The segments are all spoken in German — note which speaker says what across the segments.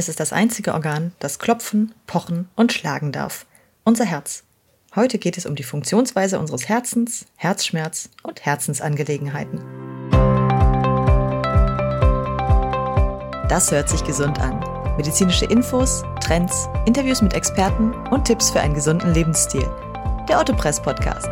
Speaker 1: Es ist das einzige Organ, das klopfen, pochen und schlagen darf. Unser Herz. Heute geht es um die Funktionsweise unseres Herzens, Herzschmerz und Herzensangelegenheiten. Das hört sich gesund an. Medizinische Infos, Trends, Interviews mit Experten und Tipps für einen gesunden Lebensstil. Der Otto Press Podcast.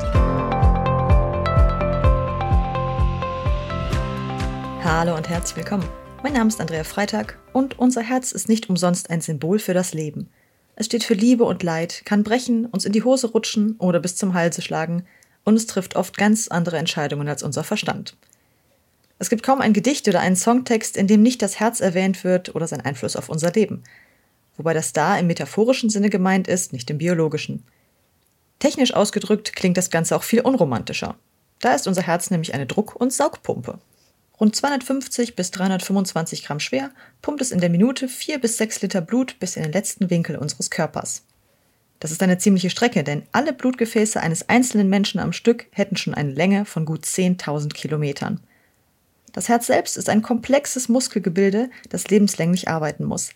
Speaker 1: Hallo und herzlich willkommen. Mein Name ist Andrea Freitag und unser Herz ist nicht umsonst ein Symbol für das Leben. Es steht für Liebe und Leid, kann brechen, uns in die Hose rutschen oder bis zum Halse schlagen und es trifft oft ganz andere Entscheidungen als unser Verstand. Es gibt kaum ein Gedicht oder einen Songtext, in dem nicht das Herz erwähnt wird oder sein Einfluss auf unser Leben. Wobei das da im metaphorischen Sinne gemeint ist, nicht im biologischen. Technisch ausgedrückt klingt das Ganze auch viel unromantischer. Da ist unser Herz nämlich eine Druck- und Saugpumpe. Rund 250 bis 325 Gramm schwer, pumpt es in der Minute 4 bis 6 Liter Blut bis in den letzten Winkel unseres Körpers. Das ist eine ziemliche Strecke, denn alle Blutgefäße eines einzelnen Menschen am Stück hätten schon eine Länge von gut 10.000 Kilometern. Das Herz selbst ist ein komplexes Muskelgebilde, das lebenslänglich arbeiten muss.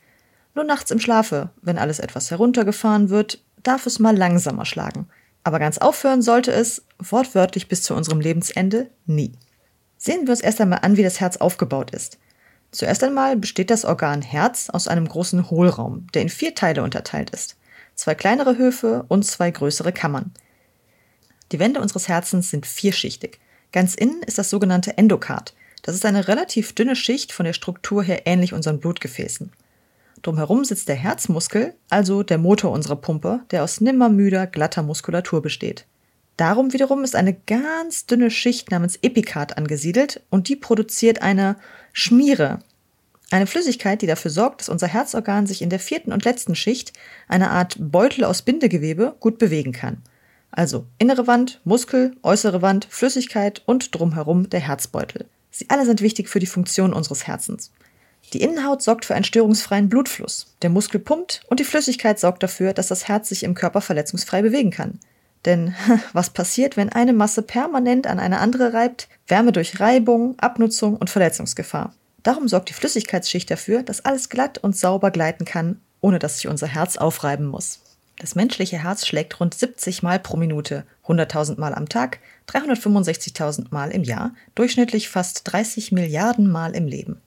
Speaker 1: Nur nachts im Schlafe, wenn alles etwas heruntergefahren wird, darf es mal langsamer schlagen. Aber ganz aufhören sollte es, wortwörtlich bis zu unserem Lebensende, nie. Sehen wir uns erst einmal an, wie das Herz aufgebaut ist. Zuerst einmal besteht das Organ Herz aus einem großen Hohlraum, der in vier Teile unterteilt ist. Zwei kleinere Höfe und zwei größere Kammern. Die Wände unseres Herzens sind vierschichtig. Ganz innen ist das sogenannte Endokard. Das ist eine relativ dünne Schicht von der Struktur her ähnlich unseren Blutgefäßen. Drumherum sitzt der Herzmuskel, also der Motor unserer Pumpe, der aus nimmermüder, glatter Muskulatur besteht. Darum wiederum ist eine ganz dünne Schicht namens Epikard angesiedelt und die produziert eine Schmiere. Eine Flüssigkeit, die dafür sorgt, dass unser Herzorgan sich in der vierten und letzten Schicht, eine Art Beutel aus Bindegewebe, gut bewegen kann. Also innere Wand, Muskel, äußere Wand, Flüssigkeit und drumherum der Herzbeutel. Sie alle sind wichtig für die Funktion unseres Herzens. Die Innenhaut sorgt für einen störungsfreien Blutfluss. Der Muskel pumpt und die Flüssigkeit sorgt dafür, dass das Herz sich im Körper verletzungsfrei bewegen kann. Denn was passiert, wenn eine Masse permanent an eine andere reibt? Wärme durch Reibung, Abnutzung und Verletzungsgefahr. Darum sorgt die Flüssigkeitsschicht dafür, dass alles glatt und sauber gleiten kann, ohne dass sich unser Herz aufreiben muss. Das menschliche Herz schlägt rund 70 Mal pro Minute, 100.000 Mal am Tag, 365.000 Mal im Jahr, durchschnittlich fast 30 Milliarden Mal im Leben.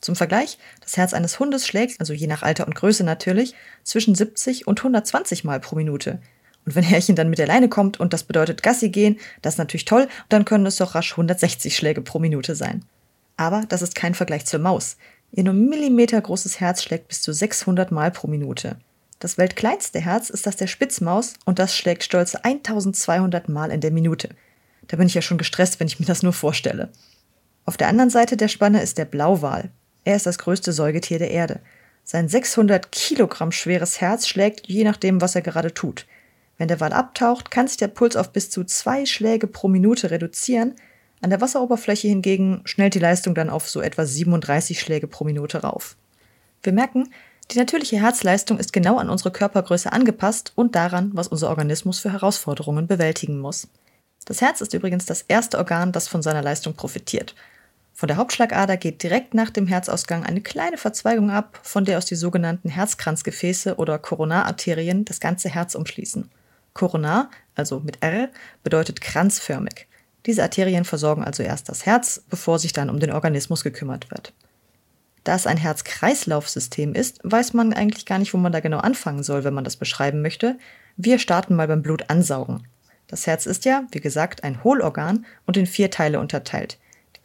Speaker 1: Zum Vergleich, das Herz eines Hundes schlägt, also je nach Alter und Größe natürlich, zwischen 70 und 120 Mal pro Minute, und wenn Herrchen dann mit der Leine kommt und das bedeutet Gassi gehen, das ist natürlich toll, dann können es doch rasch 160 Schläge pro Minute sein. Aber das ist kein Vergleich zur Maus. Ihr nur Millimeter großes Herz schlägt bis zu 600 Mal pro Minute. Das weltkleinste Herz ist das der Spitzmaus und das schlägt stolze 1200 Mal in der Minute. Da bin ich ja schon gestresst, wenn ich mir das nur vorstelle. Auf der anderen Seite der Spanne ist der Blauwal. Er ist das größte Säugetier der Erde. Sein 600 Kilogramm schweres Herz schlägt je nachdem, was er gerade tut. Wenn der Wal abtaucht, kann sich der Puls auf bis zu zwei Schläge pro Minute reduzieren. An der Wasseroberfläche hingegen schnellt die Leistung dann auf so etwa 37 Schläge pro Minute rauf. Wir merken, die natürliche Herzleistung ist genau an unsere Körpergröße angepasst und daran, was unser Organismus für Herausforderungen bewältigen muss. Das Herz ist übrigens das erste Organ, das von seiner Leistung profitiert. Von der Hauptschlagader geht direkt nach dem Herzausgang eine kleine Verzweigung ab, von der aus die sogenannten Herzkranzgefäße oder Koronararterien das ganze Herz umschließen. Koronar, also mit R, bedeutet kranzförmig. Diese Arterien versorgen also erst das Herz, bevor sich dann um den Organismus gekümmert wird. Da es ein Herz-Kreislauf-System ist, weiß man eigentlich gar nicht, wo man da genau anfangen soll, wenn man das beschreiben möchte. Wir starten mal beim Blutansaugen. Das Herz ist ja, wie gesagt, ein Hohlorgan und in vier Teile unterteilt.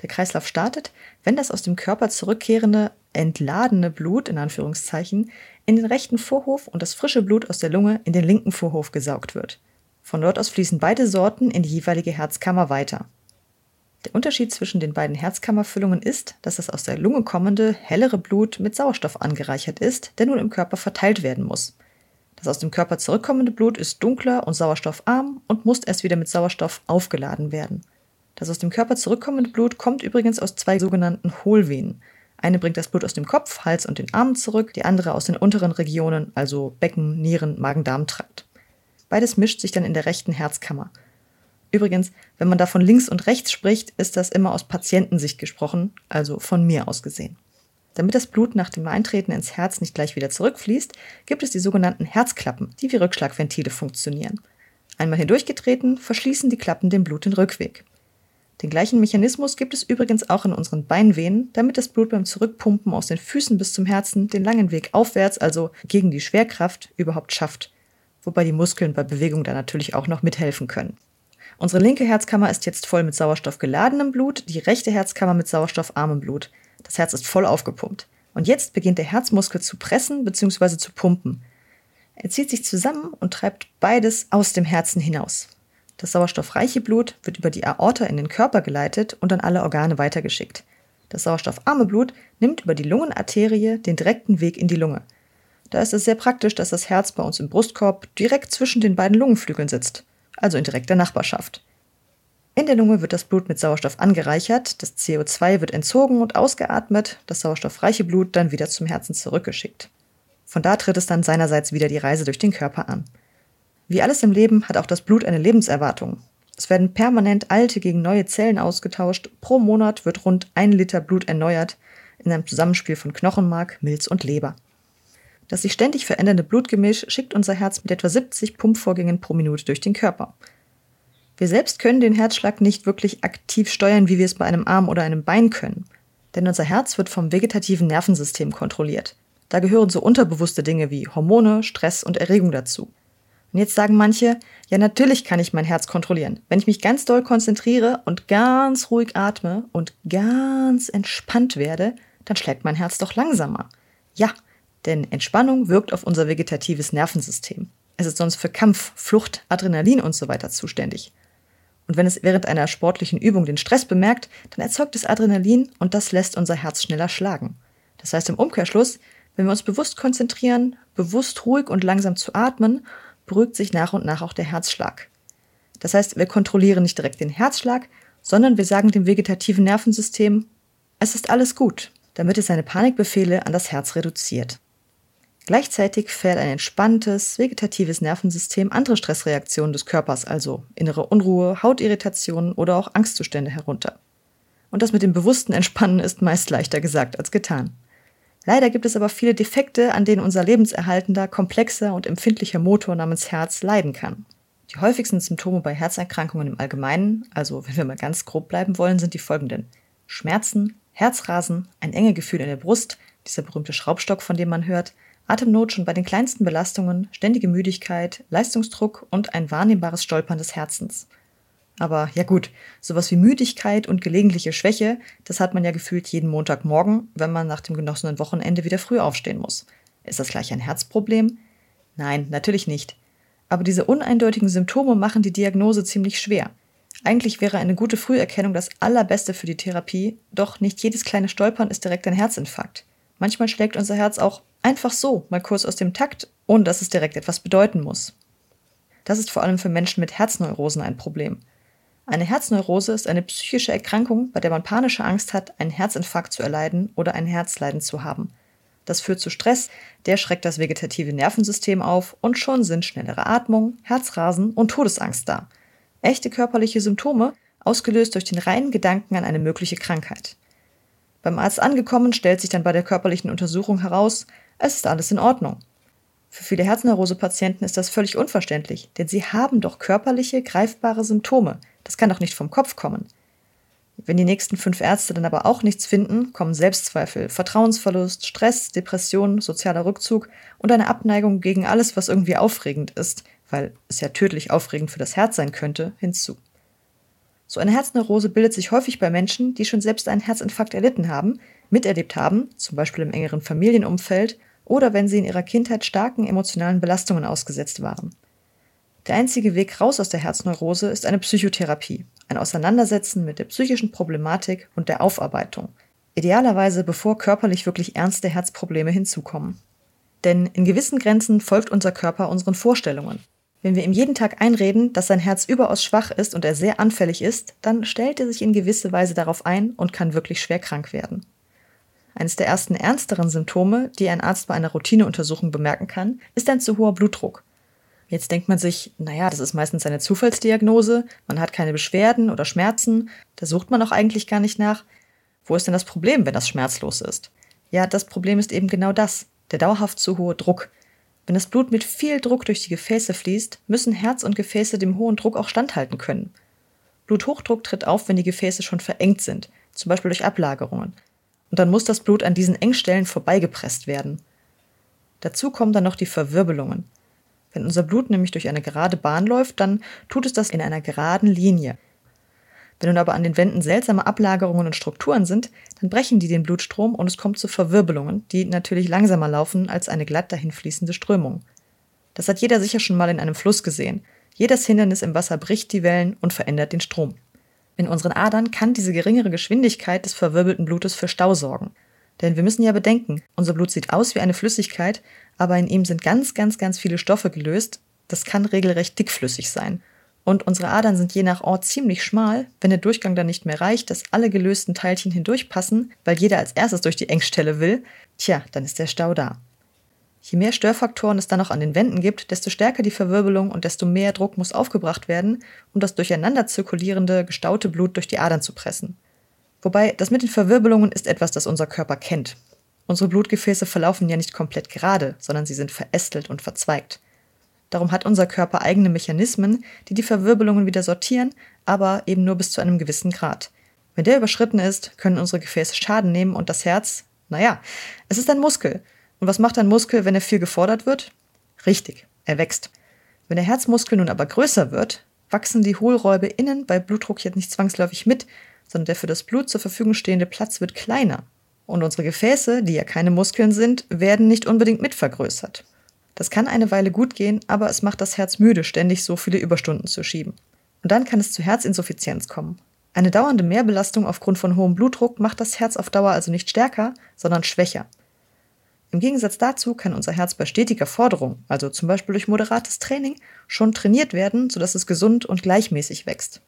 Speaker 1: Der Kreislauf startet, wenn das aus dem Körper zurückkehrende, entladene Blut, in Anführungszeichen, in den rechten Vorhof und das frische Blut aus der Lunge in den linken Vorhof gesaugt wird. Von dort aus fließen beide Sorten in die jeweilige Herzkammer weiter. Der Unterschied zwischen den beiden Herzkammerfüllungen ist, dass das aus der Lunge kommende, hellere Blut mit Sauerstoff angereichert ist, der nun im Körper verteilt werden muss. Das aus dem Körper zurückkommende Blut ist dunkler und sauerstoffarm und muss erst wieder mit Sauerstoff aufgeladen werden. Das aus dem Körper zurückkommende Blut kommt übrigens aus zwei sogenannten Hohlvenen. Eine bringt das Blut aus dem Kopf, Hals und den Armen zurück, die andere aus den unteren Regionen, also Becken, Nieren, Magen-Darm-Trakt. Beides mischt sich dann in der rechten Herzkammer. Übrigens, wenn man da von links und rechts spricht, ist das immer aus Patientensicht gesprochen, also von mir aus gesehen. Damit das Blut nach dem Eintreten ins Herz nicht gleich wieder zurückfließt, gibt es die sogenannten Herzklappen, die wie Rückschlagventile funktionieren. Einmal hindurchgetreten, verschließen die Klappen dem Blut den Rückweg. Den gleichen Mechanismus gibt es übrigens auch in unseren Beinvenen, damit das Blut beim Zurückpumpen aus den Füßen bis zum Herzen den langen Weg aufwärts, also gegen die Schwerkraft, überhaupt schafft. Wobei die Muskeln bei Bewegung da natürlich auch noch mithelfen können. Unsere linke Herzkammer ist jetzt voll mit Sauerstoff geladenem Blut, die rechte Herzkammer mit sauerstoffarmem Blut. Das Herz ist voll aufgepumpt. Und jetzt beginnt der Herzmuskel zu pressen bzw. zu pumpen. Er zieht sich zusammen und treibt beides aus dem Herzen hinaus. Das sauerstoffreiche Blut wird über die Aorta in den Körper geleitet und an alle Organe weitergeschickt. Das sauerstoffarme Blut nimmt über die Lungenarterie den direkten Weg in die Lunge. Da ist es sehr praktisch, dass das Herz bei uns im Brustkorb direkt zwischen den beiden Lungenflügeln sitzt, also in direkter Nachbarschaft. In der Lunge wird das Blut mit Sauerstoff angereichert, das CO2 wird entzogen und ausgeatmet, das sauerstoffreiche Blut dann wieder zum Herzen zurückgeschickt. Von da tritt es dann seinerseits wieder die Reise durch den Körper an. Wie alles im Leben hat auch das Blut eine Lebenserwartung. Es werden permanent alte gegen neue Zellen ausgetauscht, pro Monat wird rund ein Liter Blut erneuert, in einem Zusammenspiel von Knochenmark, Milz und Leber. Das sich ständig verändernde Blutgemisch schickt unser Herz mit etwa 70 Pumpvorgängen pro Minute durch den Körper. Wir selbst können den Herzschlag nicht wirklich aktiv steuern, wie wir es bei einem Arm oder einem Bein können. Denn unser Herz wird vom vegetativen Nervensystem kontrolliert. Da gehören so unterbewusste Dinge wie Hormone, Stress und Erregung dazu. Und jetzt sagen manche, ja natürlich kann ich mein Herz kontrollieren. Wenn ich mich ganz doll konzentriere und ganz ruhig atme und ganz entspannt werde, dann schlägt mein Herz doch langsamer. Ja, denn Entspannung wirkt auf unser vegetatives Nervensystem. Es ist sonst für Kampf, Flucht, Adrenalin und so weiter zuständig. Und wenn es während einer sportlichen Übung den Stress bemerkt, dann erzeugt es Adrenalin und das lässt unser Herz schneller schlagen. Das heißt im Umkehrschluss, wenn wir uns bewusst konzentrieren, bewusst ruhig und langsam zu atmen, beruhigt sich nach und nach auch der Herzschlag. Das heißt, wir kontrollieren nicht direkt den Herzschlag, sondern wir sagen dem vegetativen Nervensystem, es ist alles gut, damit es seine Panikbefehle an das Herz reduziert. Gleichzeitig fährt ein entspanntes, vegetatives Nervensystem andere Stressreaktionen des Körpers, also innere Unruhe, Hautirritationen oder auch Angstzustände herunter. Und das mit dem bewussten Entspannen ist meist leichter gesagt als getan. Leider gibt es aber viele Defekte, an denen unser lebenserhaltender, komplexer und empfindlicher Motor namens Herz leiden kann. Die häufigsten Symptome bei Herzerkrankungen im Allgemeinen, also wenn wir mal ganz grob bleiben wollen, sind die folgenden. Schmerzen, Herzrasen, ein enge Gefühl in der Brust, dieser berühmte Schraubstock, von dem man hört, Atemnot schon bei den kleinsten Belastungen, ständige Müdigkeit, Leistungsdruck und ein wahrnehmbares Stolpern des Herzens. Aber ja gut, sowas wie Müdigkeit und gelegentliche Schwäche, das hat man ja gefühlt jeden Montagmorgen, wenn man nach dem genossenen Wochenende wieder früh aufstehen muss. Ist das gleich ein Herzproblem? Nein, natürlich nicht. Aber diese uneindeutigen Symptome machen die Diagnose ziemlich schwer. Eigentlich wäre eine gute Früherkennung das Allerbeste für die Therapie, doch nicht jedes kleine Stolpern ist direkt ein Herzinfarkt. Manchmal schlägt unser Herz auch einfach so, mal kurz aus dem Takt, ohne dass es direkt etwas bedeuten muss. Das ist vor allem für Menschen mit Herzneurosen ein Problem. Eine Herzneurose ist eine psychische Erkrankung, bei der man panische Angst hat, einen Herzinfarkt zu erleiden oder ein Herzleiden zu haben. Das führt zu Stress, der schreckt das vegetative Nervensystem auf und schon sind schnellere Atmung, Herzrasen und Todesangst da. Echte körperliche Symptome, ausgelöst durch den reinen Gedanken an eine mögliche Krankheit. Beim Arzt angekommen stellt sich dann bei der körperlichen Untersuchung heraus, es ist alles in Ordnung. Für viele Herzneurose-Patienten ist das völlig unverständlich, denn sie haben doch körperliche, greifbare Symptome. Das kann doch nicht vom Kopf kommen. Wenn die nächsten fünf Ärzte dann aber auch nichts finden, kommen Selbstzweifel, Vertrauensverlust, Stress, Depression, sozialer Rückzug und eine Abneigung gegen alles, was irgendwie aufregend ist, weil es ja tödlich aufregend für das Herz sein könnte, hinzu. So eine Herzneurose bildet sich häufig bei Menschen, die schon selbst einen Herzinfarkt erlitten haben, miterlebt haben, zum Beispiel im engeren Familienumfeld oder wenn sie in ihrer Kindheit starken emotionalen Belastungen ausgesetzt waren. Der einzige Weg raus aus der Herzneurose ist eine Psychotherapie, ein Auseinandersetzen mit der psychischen Problematik und der Aufarbeitung. Idealerweise bevor körperlich wirklich ernste Herzprobleme hinzukommen. Denn in gewissen Grenzen folgt unser Körper unseren Vorstellungen. Wenn wir ihm jeden Tag einreden, dass sein Herz überaus schwach ist und er sehr anfällig ist, dann stellt er sich in gewisse Weise darauf ein und kann wirklich schwer krank werden. Eines der ersten ernsteren Symptome, die ein Arzt bei einer Routineuntersuchung bemerken kann, ist ein zu hoher Blutdruck. Jetzt denkt man sich, naja, das ist meistens eine Zufallsdiagnose, man hat keine Beschwerden oder Schmerzen, da sucht man auch eigentlich gar nicht nach. Wo ist denn das Problem, wenn das schmerzlos ist? Ja, das Problem ist eben genau das, der dauerhaft zu hohe Druck. Wenn das Blut mit viel Druck durch die Gefäße fließt, müssen Herz und Gefäße dem hohen Druck auch standhalten können. Bluthochdruck tritt auf, wenn die Gefäße schon verengt sind, zum Beispiel durch Ablagerungen. Und dann muss das Blut an diesen Engstellen vorbeigepresst werden. Dazu kommen dann noch die Verwirbelungen. Wenn unser Blut nämlich durch eine gerade Bahn läuft, dann tut es das in einer geraden Linie. Wenn nun aber an den Wänden seltsame Ablagerungen und Strukturen sind, dann brechen die den Blutstrom und es kommt zu Verwirbelungen, die natürlich langsamer laufen als eine glatt dahinfließende Strömung. Das hat jeder sicher schon mal in einem Fluss gesehen. Jedes Hindernis im Wasser bricht die Wellen und verändert den Strom. In unseren Adern kann diese geringere Geschwindigkeit des verwirbelten Blutes für Stau sorgen. Denn wir müssen ja bedenken, unser Blut sieht aus wie eine Flüssigkeit, aber in ihm sind ganz, ganz, ganz viele Stoffe gelöst. Das kann regelrecht dickflüssig sein. Und unsere Adern sind je nach Ort ziemlich schmal. Wenn der Durchgang dann nicht mehr reicht, dass alle gelösten Teilchen hindurchpassen, weil jeder als erstes durch die Engstelle will, tja, dann ist der Stau da. Je mehr Störfaktoren es dann noch an den Wänden gibt, desto stärker die Verwirbelung und desto mehr Druck muss aufgebracht werden, um das durcheinander zirkulierende, gestaute Blut durch die Adern zu pressen. Wobei, das mit den Verwirbelungen ist etwas, das unser Körper kennt. Unsere Blutgefäße verlaufen ja nicht komplett gerade, sondern sie sind verästelt und verzweigt. Darum hat unser Körper eigene Mechanismen, die die Verwirbelungen wieder sortieren, aber eben nur bis zu einem gewissen Grad. Wenn der überschritten ist, können unsere Gefäße Schaden nehmen und das Herz, naja, es ist ein Muskel. Und was macht ein Muskel, wenn er viel gefordert wird? Richtig, er wächst. Wenn der Herzmuskel nun aber größer wird, wachsen die Hohlräume innen bei Blutdruck jetzt nicht zwangsläufig mit, sondern der für das Blut zur Verfügung stehende Platz wird kleiner. Und unsere Gefäße, die ja keine Muskeln sind, werden nicht unbedingt mit vergrößert. Das kann eine Weile gut gehen, aber es macht das Herz müde, ständig so viele Überstunden zu schieben. Und dann kann es zu Herzinsuffizienz kommen. Eine dauernde Mehrbelastung aufgrund von hohem Blutdruck macht das Herz auf Dauer also nicht stärker, sondern schwächer. Im Gegensatz dazu kann unser Herz bei stetiger Forderung, also zum Beispiel durch moderates Training, schon trainiert werden, sodass es gesund und gleichmäßig wächst.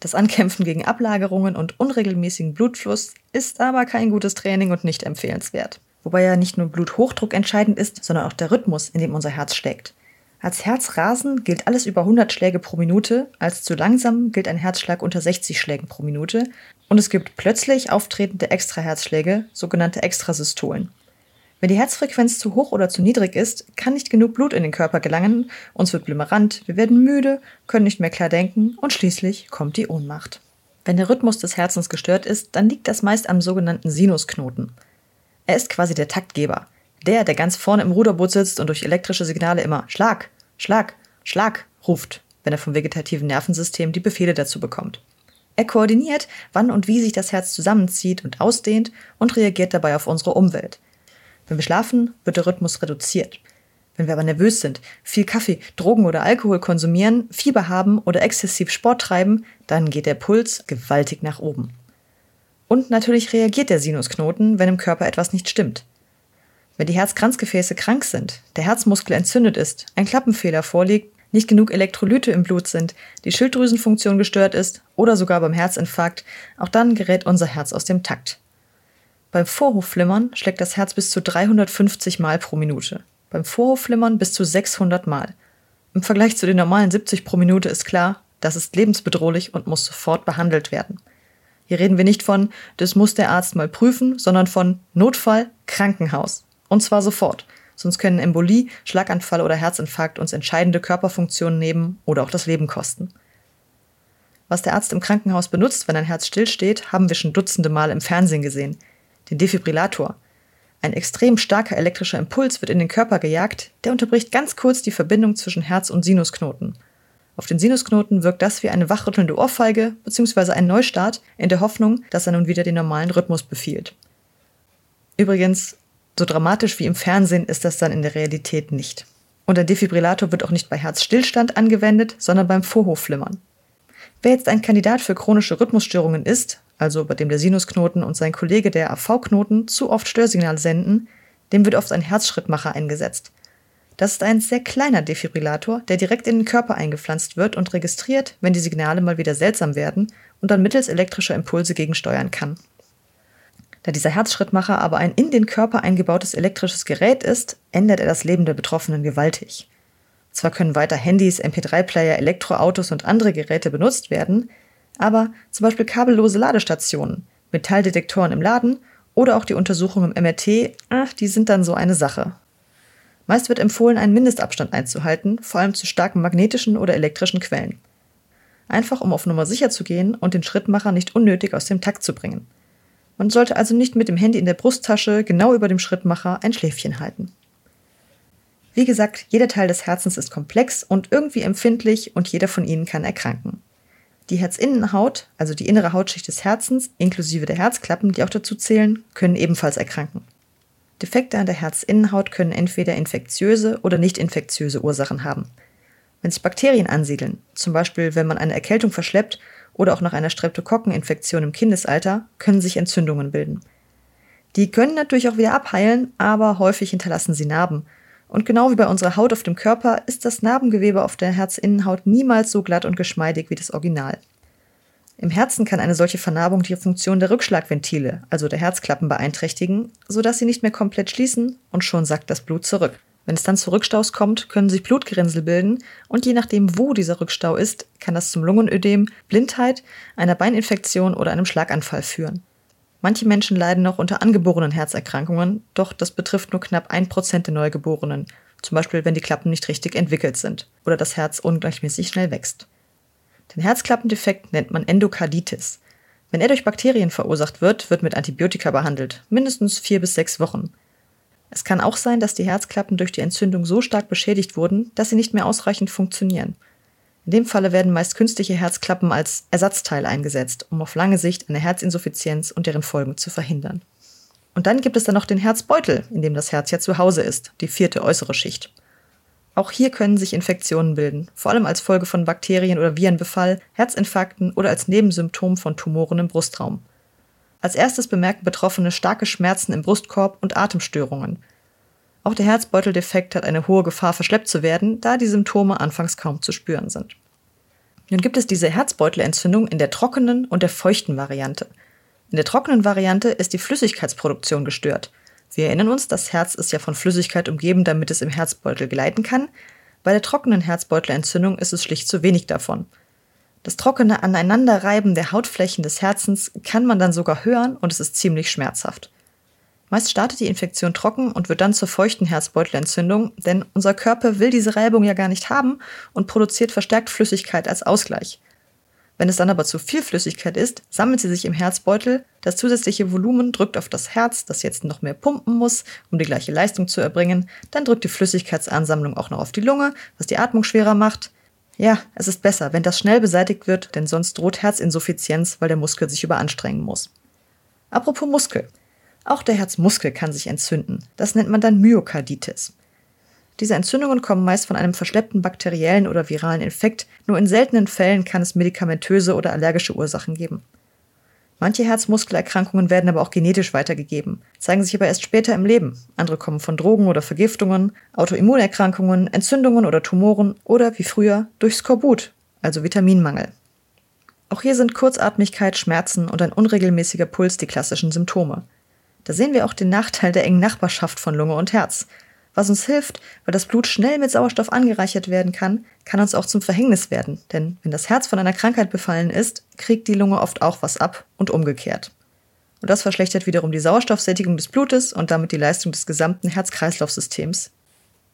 Speaker 1: Das Ankämpfen gegen Ablagerungen und unregelmäßigen Blutfluss ist aber kein gutes Training und nicht empfehlenswert wobei ja nicht nur Bluthochdruck entscheidend ist, sondern auch der Rhythmus, in dem unser Herz schlägt. Als Herzrasen gilt alles über 100 Schläge pro Minute, als zu langsam gilt ein Herzschlag unter 60 Schlägen pro Minute und es gibt plötzlich auftretende Extraherzschläge, sogenannte Extrasystolen. Wenn die Herzfrequenz zu hoch oder zu niedrig ist, kann nicht genug Blut in den Körper gelangen, uns wird blümerant, wir werden müde, können nicht mehr klar denken und schließlich kommt die Ohnmacht. Wenn der Rhythmus des Herzens gestört ist, dann liegt das meist am sogenannten Sinusknoten. Er ist quasi der Taktgeber. Der, der ganz vorne im Ruderboot sitzt und durch elektrische Signale immer Schlag, Schlag, Schlag ruft, wenn er vom vegetativen Nervensystem die Befehle dazu bekommt. Er koordiniert, wann und wie sich das Herz zusammenzieht und ausdehnt und reagiert dabei auf unsere Umwelt. Wenn wir schlafen, wird der Rhythmus reduziert. Wenn wir aber nervös sind, viel Kaffee, Drogen oder Alkohol konsumieren, Fieber haben oder exzessiv Sport treiben, dann geht der Puls gewaltig nach oben. Und natürlich reagiert der Sinusknoten, wenn im Körper etwas nicht stimmt. Wenn die Herzkranzgefäße krank sind, der Herzmuskel entzündet ist, ein Klappenfehler vorliegt, nicht genug Elektrolyte im Blut sind, die Schilddrüsenfunktion gestört ist oder sogar beim Herzinfarkt, auch dann gerät unser Herz aus dem Takt. Beim Vorhofflimmern schlägt das Herz bis zu 350 Mal pro Minute. Beim Vorhofflimmern bis zu 600 Mal. Im Vergleich zu den normalen 70 pro Minute ist klar, das ist lebensbedrohlich und muss sofort behandelt werden. Hier reden wir nicht von, das muss der Arzt mal prüfen, sondern von Notfall, Krankenhaus. Und zwar sofort. Sonst können Embolie, Schlaganfall oder Herzinfarkt uns entscheidende Körperfunktionen nehmen oder auch das Leben kosten. Was der Arzt im Krankenhaus benutzt, wenn ein Herz stillsteht, haben wir schon dutzende Mal im Fernsehen gesehen. Den Defibrillator. Ein extrem starker elektrischer Impuls wird in den Körper gejagt, der unterbricht ganz kurz die Verbindung zwischen Herz und Sinusknoten. Auf den Sinusknoten wirkt das wie eine wachrüttelnde Ohrfeige bzw. ein Neustart in der Hoffnung, dass er nun wieder den normalen Rhythmus befiehlt. Übrigens, so dramatisch wie im Fernsehen ist das dann in der Realität nicht. Und der Defibrillator wird auch nicht bei Herzstillstand angewendet, sondern beim Vorhofflimmern. Wer jetzt ein Kandidat für chronische Rhythmusstörungen ist, also bei dem der Sinusknoten und sein Kollege der AV-Knoten zu oft Störsignale senden, dem wird oft ein Herzschrittmacher eingesetzt. Das ist ein sehr kleiner Defibrillator, der direkt in den Körper eingepflanzt wird und registriert, wenn die Signale mal wieder seltsam werden und dann mittels elektrischer Impulse gegensteuern kann. Da dieser Herzschrittmacher aber ein in den Körper eingebautes elektrisches Gerät ist, ändert er das Leben der Betroffenen gewaltig. Zwar können weiter Handys, MP3-Player, Elektroautos und andere Geräte benutzt werden, aber zum Beispiel kabellose Ladestationen, Metalldetektoren im Laden oder auch die Untersuchungen im MRT, ach, die sind dann so eine Sache. Meist wird empfohlen, einen Mindestabstand einzuhalten, vor allem zu starken magnetischen oder elektrischen Quellen. Einfach um auf Nummer sicher zu gehen und den Schrittmacher nicht unnötig aus dem Takt zu bringen. Man sollte also nicht mit dem Handy in der Brusttasche genau über dem Schrittmacher ein Schläfchen halten. Wie gesagt, jeder Teil des Herzens ist komplex und irgendwie empfindlich und jeder von ihnen kann erkranken. Die Herzinnenhaut, also die innere Hautschicht des Herzens, inklusive der Herzklappen, die auch dazu zählen, können ebenfalls erkranken. Defekte an der Herzinnenhaut können entweder infektiöse oder nicht infektiöse Ursachen haben. Wenn sich Bakterien ansiedeln, zum Beispiel wenn man eine Erkältung verschleppt oder auch nach einer Streptokokkeninfektion im Kindesalter, können sich Entzündungen bilden. Die können natürlich auch wieder abheilen, aber häufig hinterlassen sie Narben. Und genau wie bei unserer Haut auf dem Körper ist das Narbengewebe auf der Herzinnenhaut niemals so glatt und geschmeidig wie das Original. Im Herzen kann eine solche Vernarbung die Funktion der Rückschlagventile, also der Herzklappen, beeinträchtigen, sodass sie nicht mehr komplett schließen und schon sackt das Blut zurück. Wenn es dann zu Rückstaus kommt, können sich Blutgerinnsel bilden und je nachdem, wo dieser Rückstau ist, kann das zum Lungenödem, Blindheit, einer Beininfektion oder einem Schlaganfall führen. Manche Menschen leiden noch unter angeborenen Herzerkrankungen, doch das betrifft nur knapp ein Prozent der Neugeborenen, zum Beispiel wenn die Klappen nicht richtig entwickelt sind oder das Herz ungleichmäßig schnell wächst. Den Herzklappendefekt nennt man Endokarditis. Wenn er durch Bakterien verursacht wird, wird mit Antibiotika behandelt, mindestens vier bis sechs Wochen. Es kann auch sein, dass die Herzklappen durch die Entzündung so stark beschädigt wurden, dass sie nicht mehr ausreichend funktionieren. In dem Falle werden meist künstliche Herzklappen als Ersatzteil eingesetzt, um auf lange Sicht eine Herzinsuffizienz und deren Folgen zu verhindern. Und dann gibt es dann noch den Herzbeutel, in dem das Herz ja zu Hause ist, die vierte äußere Schicht. Auch hier können sich Infektionen bilden, vor allem als Folge von Bakterien- oder Virenbefall, Herzinfarkten oder als Nebensymptom von Tumoren im Brustraum. Als erstes bemerken Betroffene starke Schmerzen im Brustkorb und Atemstörungen. Auch der Herzbeuteldefekt hat eine hohe Gefahr, verschleppt zu werden, da die Symptome anfangs kaum zu spüren sind. Nun gibt es diese Herzbeutelentzündung in der trockenen und der feuchten Variante. In der trockenen Variante ist die Flüssigkeitsproduktion gestört – wir erinnern uns, das Herz ist ja von Flüssigkeit umgeben, damit es im Herzbeutel gleiten kann. Bei der trockenen Herzbeutelentzündung ist es schlicht zu wenig davon. Das trockene Aneinanderreiben der Hautflächen des Herzens kann man dann sogar hören und es ist ziemlich schmerzhaft. Meist startet die Infektion trocken und wird dann zur feuchten Herzbeutelentzündung, denn unser Körper will diese Reibung ja gar nicht haben und produziert verstärkt Flüssigkeit als Ausgleich. Wenn es dann aber zu viel Flüssigkeit ist, sammelt sie sich im Herzbeutel. Das zusätzliche Volumen drückt auf das Herz, das jetzt noch mehr pumpen muss, um die gleiche Leistung zu erbringen. Dann drückt die Flüssigkeitsansammlung auch noch auf die Lunge, was die Atmung schwerer macht. Ja, es ist besser, wenn das schnell beseitigt wird, denn sonst droht Herzinsuffizienz, weil der Muskel sich überanstrengen muss. Apropos Muskel. Auch der Herzmuskel kann sich entzünden. Das nennt man dann Myokarditis. Diese Entzündungen kommen meist von einem verschleppten bakteriellen oder viralen Infekt, nur in seltenen Fällen kann es medikamentöse oder allergische Ursachen geben. Manche Herzmuskelerkrankungen werden aber auch genetisch weitergegeben, zeigen sich aber erst später im Leben. Andere kommen von Drogen oder Vergiftungen, Autoimmunerkrankungen, Entzündungen oder Tumoren oder wie früher durch Skorbut, also Vitaminmangel. Auch hier sind Kurzatmigkeit, Schmerzen und ein unregelmäßiger Puls die klassischen Symptome. Da sehen wir auch den Nachteil der engen Nachbarschaft von Lunge und Herz was uns hilft, weil das Blut schnell mit Sauerstoff angereichert werden kann, kann uns auch zum Verhängnis werden. Denn wenn das Herz von einer Krankheit befallen ist, kriegt die Lunge oft auch was ab und umgekehrt. Und das verschlechtert wiederum die Sauerstoffsättigung des Blutes und damit die Leistung des gesamten Herz-Kreislauf-Systems.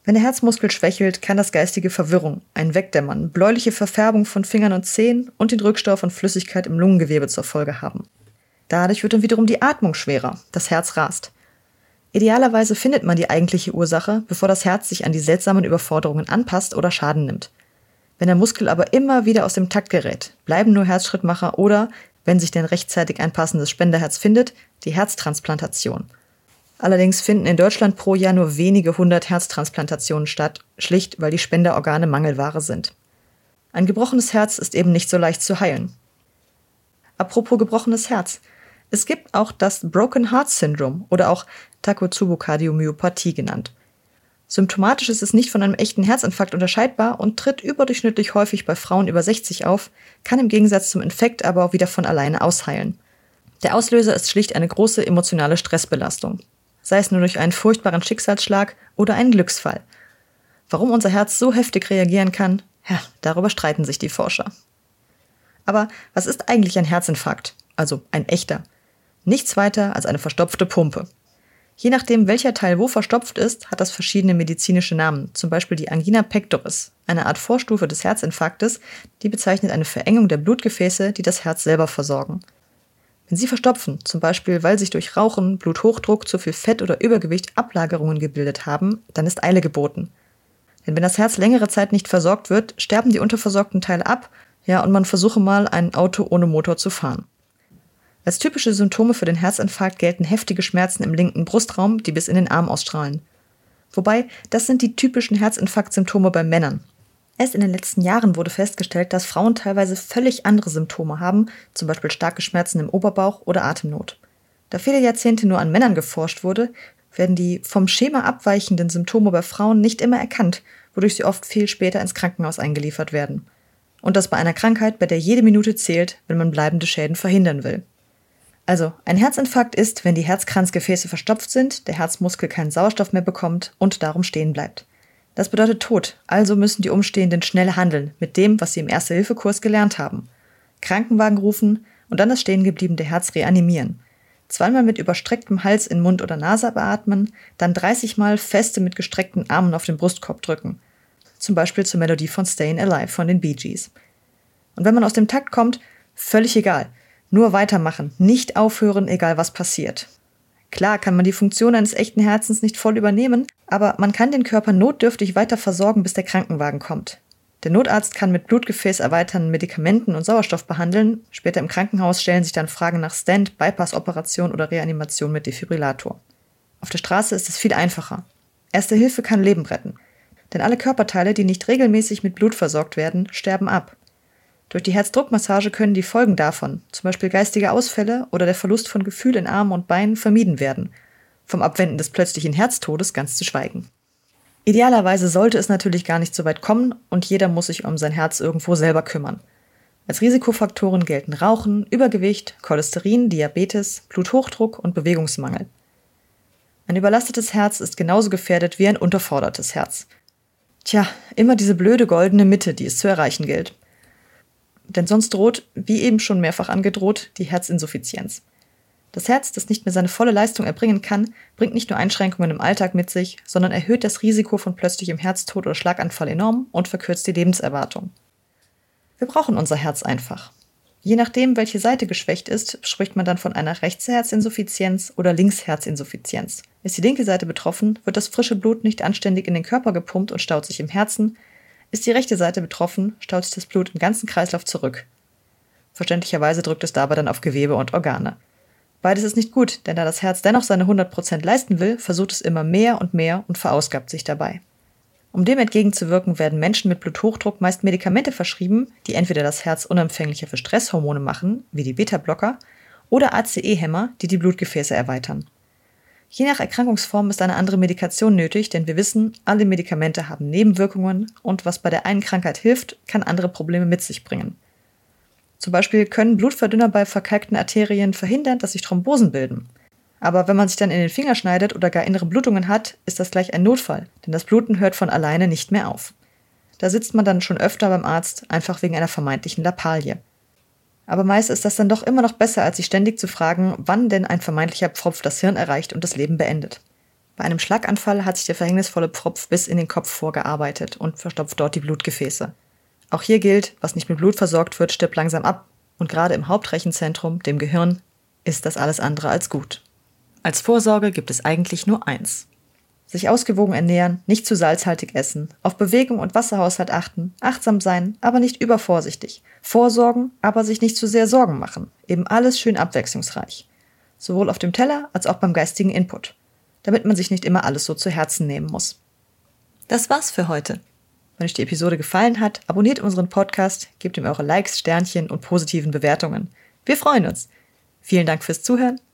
Speaker 1: Wenn der Herzmuskel schwächelt, kann das geistige Verwirrung, ein Wegdämmern, bläuliche Verfärbung von Fingern und Zehen und den Rückstau von Flüssigkeit im Lungengewebe zur Folge haben. Dadurch wird dann wiederum die Atmung schwerer, das Herz rast. Idealerweise findet man die eigentliche Ursache, bevor das Herz sich an die seltsamen Überforderungen anpasst oder Schaden nimmt. Wenn der Muskel aber immer wieder aus dem Takt gerät, bleiben nur Herzschrittmacher oder, wenn sich denn rechtzeitig ein passendes Spenderherz findet, die Herztransplantation. Allerdings finden in Deutschland pro Jahr nur wenige hundert Herztransplantationen statt, schlicht weil die Spenderorgane Mangelware sind. Ein gebrochenes Herz ist eben nicht so leicht zu heilen. Apropos gebrochenes Herz. Es gibt auch das Broken Heart Syndrome oder auch Takotsubo-Kardiomyopathie genannt. Symptomatisch ist es nicht von einem echten Herzinfarkt unterscheidbar und tritt überdurchschnittlich häufig bei Frauen über 60 auf, kann im Gegensatz zum Infekt aber auch wieder von alleine ausheilen. Der Auslöser ist schlicht eine große emotionale Stressbelastung, sei es nur durch einen furchtbaren Schicksalsschlag oder einen Glücksfall. Warum unser Herz so heftig reagieren kann, ja, darüber streiten sich die Forscher. Aber was ist eigentlich ein Herzinfarkt? Also ein echter. Nichts weiter als eine verstopfte Pumpe. Je nachdem, welcher Teil wo verstopft ist, hat das verschiedene medizinische Namen, zum Beispiel die Angina pectoris, eine Art Vorstufe des Herzinfarktes, die bezeichnet eine Verengung der Blutgefäße, die das Herz selber versorgen. Wenn sie verstopfen, zum Beispiel weil sich durch Rauchen, Bluthochdruck, zu viel Fett oder Übergewicht Ablagerungen gebildet haben, dann ist Eile geboten. Denn wenn das Herz längere Zeit nicht versorgt wird, sterben die unterversorgten Teile ab, ja, und man versuche mal, ein Auto ohne Motor zu fahren. Als typische Symptome für den Herzinfarkt gelten heftige Schmerzen im linken Brustraum, die bis in den Arm ausstrahlen. Wobei, das sind die typischen Herzinfarktsymptome bei Männern. Erst in den letzten Jahren wurde festgestellt, dass Frauen teilweise völlig andere Symptome haben, zum Beispiel starke Schmerzen im Oberbauch oder Atemnot. Da viele Jahrzehnte nur an Männern geforscht wurde, werden die vom Schema abweichenden Symptome bei Frauen nicht immer erkannt, wodurch sie oft viel später ins Krankenhaus eingeliefert werden. Und das bei einer Krankheit, bei der jede Minute zählt, wenn man bleibende Schäden verhindern will. Also, ein Herzinfarkt ist, wenn die Herzkranzgefäße verstopft sind, der Herzmuskel keinen Sauerstoff mehr bekommt und darum stehen bleibt. Das bedeutet Tod, also müssen die Umstehenden schnell handeln mit dem, was sie im Erste-Hilfe-Kurs gelernt haben. Krankenwagen rufen und dann das stehengebliebene Herz reanimieren. Zweimal mit überstrecktem Hals in Mund oder Nase beatmen, dann 30 Mal feste mit gestreckten Armen auf den Brustkorb drücken. Zum Beispiel zur Melodie von Stayin' Alive von den Bee Gees. Und wenn man aus dem Takt kommt, völlig egal. Nur weitermachen, nicht aufhören, egal was passiert. Klar kann man die Funktion eines echten Herzens nicht voll übernehmen, aber man kann den Körper notdürftig weiter versorgen, bis der Krankenwagen kommt. Der Notarzt kann mit Blutgefäß erweiternden Medikamenten und Sauerstoff behandeln. Später im Krankenhaus stellen sich dann Fragen nach Stent, Bypass-Operation oder Reanimation mit Defibrillator. Auf der Straße ist es viel einfacher. Erste Hilfe kann Leben retten. Denn alle Körperteile, die nicht regelmäßig mit Blut versorgt werden, sterben ab. Durch die Herzdruckmassage können die Folgen davon, zum Beispiel geistige Ausfälle oder der Verlust von Gefühl in Armen und Beinen, vermieden werden. Vom Abwenden des plötzlichen Herztodes ganz zu schweigen. Idealerweise sollte es natürlich gar nicht so weit kommen und jeder muss sich um sein Herz irgendwo selber kümmern. Als Risikofaktoren gelten Rauchen, Übergewicht, Cholesterin, Diabetes, Bluthochdruck und Bewegungsmangel. Ein überlastetes Herz ist genauso gefährdet wie ein unterfordertes Herz. Tja, immer diese blöde goldene Mitte, die es zu erreichen gilt. Denn sonst droht, wie eben schon mehrfach angedroht, die Herzinsuffizienz. Das Herz, das nicht mehr seine volle Leistung erbringen kann, bringt nicht nur Einschränkungen im Alltag mit sich, sondern erhöht das Risiko von plötzlichem Herztod oder Schlaganfall enorm und verkürzt die Lebenserwartung. Wir brauchen unser Herz einfach. Je nachdem, welche Seite geschwächt ist, spricht man dann von einer Rechtsherzinsuffizienz oder Linksherzinsuffizienz. Ist die linke Seite betroffen, wird das frische Blut nicht anständig in den Körper gepumpt und staut sich im Herzen, ist die rechte Seite betroffen, staut sich das Blut im ganzen Kreislauf zurück. Verständlicherweise drückt es dabei dann auf Gewebe und Organe. Beides ist nicht gut, denn da das Herz dennoch seine 100% leisten will, versucht es immer mehr und mehr und verausgabt sich dabei. Um dem entgegenzuwirken, werden Menschen mit Bluthochdruck meist Medikamente verschrieben, die entweder das Herz unempfänglicher für Stresshormone machen, wie die Beta-Blocker, oder ACE-Hämmer, die die Blutgefäße erweitern. Je nach Erkrankungsform ist eine andere Medikation nötig, denn wir wissen, alle Medikamente haben Nebenwirkungen und was bei der einen Krankheit hilft, kann andere Probleme mit sich bringen. Zum Beispiel können Blutverdünner bei verkalkten Arterien verhindern, dass sich Thrombosen bilden. Aber wenn man sich dann in den Finger schneidet oder gar innere Blutungen hat, ist das gleich ein Notfall, denn das Bluten hört von alleine nicht mehr auf. Da sitzt man dann schon öfter beim Arzt, einfach wegen einer vermeintlichen Lappalie. Aber meist ist das dann doch immer noch besser, als sich ständig zu fragen, wann denn ein vermeintlicher Pfropf das Hirn erreicht und das Leben beendet. Bei einem Schlaganfall hat sich der verhängnisvolle Pfropf bis in den Kopf vorgearbeitet und verstopft dort die Blutgefäße. Auch hier gilt, was nicht mit Blut versorgt wird, stirbt langsam ab. Und gerade im Hauptrechenzentrum, dem Gehirn, ist das alles andere als gut. Als Vorsorge gibt es eigentlich nur eins sich ausgewogen ernähren, nicht zu salzhaltig essen, auf Bewegung und Wasserhaushalt achten, achtsam sein, aber nicht übervorsichtig, vorsorgen, aber sich nicht zu sehr Sorgen machen, eben alles schön abwechslungsreich. Sowohl auf dem Teller als auch beim geistigen Input, damit man sich nicht immer alles so zu Herzen nehmen muss. Das war's für heute. Wenn euch die Episode gefallen hat, abonniert unseren Podcast, gebt ihm eure Likes, Sternchen und positiven Bewertungen. Wir freuen uns. Vielen Dank fürs Zuhören